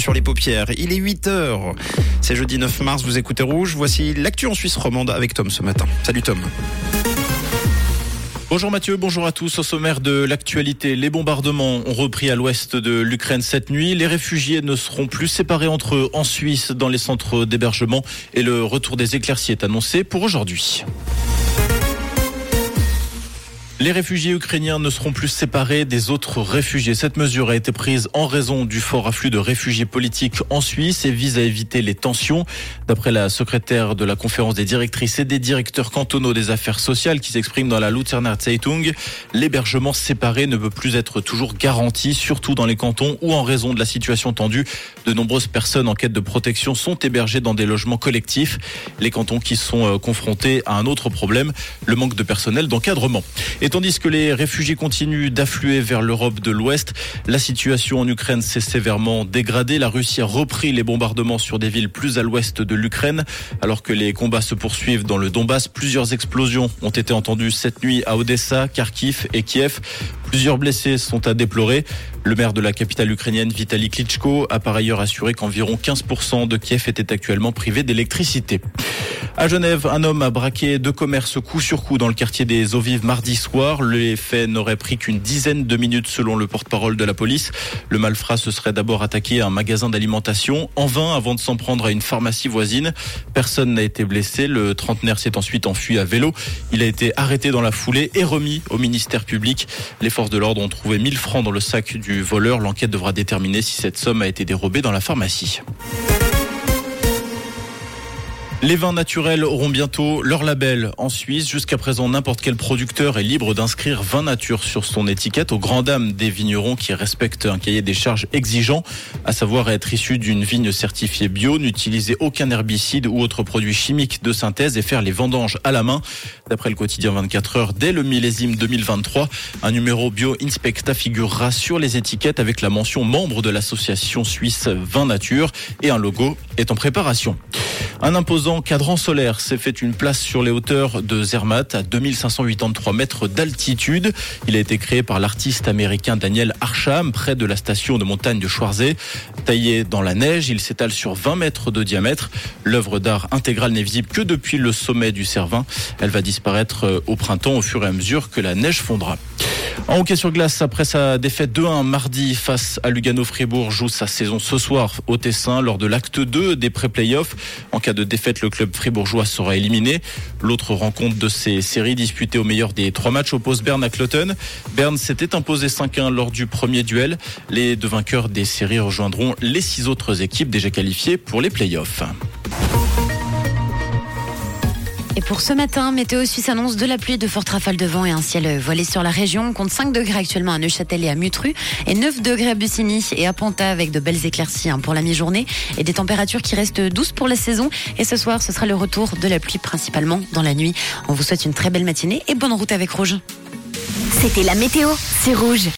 sur les paupières. Il est 8 heures. C'est jeudi 9 mars, vous écoutez Rouge. Voici l'actu en Suisse romande avec Tom ce matin. Salut Tom. Bonjour Mathieu, bonjour à tous. Au sommaire de l'actualité, les bombardements ont repris à l'ouest de l'Ukraine cette nuit. Les réfugiés ne seront plus séparés entre eux en Suisse dans les centres d'hébergement et le retour des éclaircies est annoncé pour aujourd'hui. Les réfugiés ukrainiens ne seront plus séparés des autres réfugiés. Cette mesure a été prise en raison du fort afflux de réfugiés politiques en Suisse et vise à éviter les tensions. D'après la secrétaire de la conférence des directrices et des directeurs cantonaux des affaires sociales qui s'exprime dans la Luzerner Zeitung, l'hébergement séparé ne peut plus être toujours garanti, surtout dans les cantons où en raison de la situation tendue, de nombreuses personnes en quête de protection sont hébergées dans des logements collectifs. Les cantons qui sont euh, confrontés à un autre problème, le manque de personnel d'encadrement. Et tandis que les réfugiés continuent d'affluer vers l'Europe de l'Ouest, la situation en Ukraine s'est sévèrement dégradée. La Russie a repris les bombardements sur des villes plus à l'ouest de l'Ukraine. Alors que les combats se poursuivent dans le Donbass, plusieurs explosions ont été entendues cette nuit à Odessa, Kharkiv et Kiev. Plusieurs blessés sont à déplorer. Le maire de la capitale ukrainienne, Vitaly Klitschko, a par ailleurs assuré qu'environ 15% de Kiev étaient actuellement privés d'électricité. À Genève, un homme a braqué deux commerces coup sur coup dans le quartier des Eaux mardi soir. Les faits n'auraient pris qu'une dizaine de minutes selon le porte-parole de la police. Le malfrat se serait d'abord attaqué à un magasin d'alimentation en vain avant de s'en prendre à une pharmacie voisine. Personne n'a été blessé. Le trentenaire s'est ensuite enfui à vélo. Il a été arrêté dans la foulée et remis au ministère public. Les forces de l'ordre ont trouvé 1000 francs dans le sac du voleur. L'enquête devra déterminer si cette somme a été dérobée dans la pharmacie. Les vins naturels auront bientôt leur label en Suisse. Jusqu'à présent, n'importe quel producteur est libre d'inscrire vin nature sur son étiquette aux grandes dames des vignerons qui respectent un cahier des charges exigeant, à savoir être issu d'une vigne certifiée bio, n'utiliser aucun herbicide ou autre produit chimique de synthèse et faire les vendanges à la main. D'après le quotidien 24 heures, dès le millésime 2023, un numéro bio Inspecta figurera sur les étiquettes avec la mention membre de l'association suisse Vin Nature et un logo est en préparation. Un imposant cadran solaire s'est fait une place sur les hauteurs de Zermatt à 2583 mètres d'altitude. Il a été créé par l'artiste américain Daniel Arsham près de la station de montagne de Schwarzé. Taillé dans la neige, il s'étale sur 20 mètres de diamètre. L'œuvre d'art intégrale n'est visible que depuis le sommet du Cervin. Elle va disparaître euh, au printemps au fur et à mesure que la neige fondra. En hockey sur glace, après sa défaite 2-1 mardi face à Lugano-Fribourg, joue sa saison ce soir au Tessin lors de l'acte 2 des pré-playoffs. En cas de défaite, le club fribourgeois sera éliminé. L'autre rencontre de ces séries disputées au meilleur des trois matchs oppose Berne à Cloton. Berne s'était imposé 5-1 lors du premier duel. Les deux vainqueurs des séries rejoindront les six autres équipes déjà qualifiées pour les playoffs. Et pour ce matin, Météo Suisse annonce de la pluie, de fortes rafales de vent et un ciel voilé sur la région. On compte 5 degrés actuellement à Neuchâtel et à Mutru et 9 degrés à Bussigny et à Panta avec de belles éclaircies hein, pour la mi-journée et des températures qui restent douces pour la saison. Et ce soir, ce sera le retour de la pluie principalement dans la nuit. On vous souhaite une très belle matinée et bonne route avec Rouge. C'était la météo, c'est Rouge.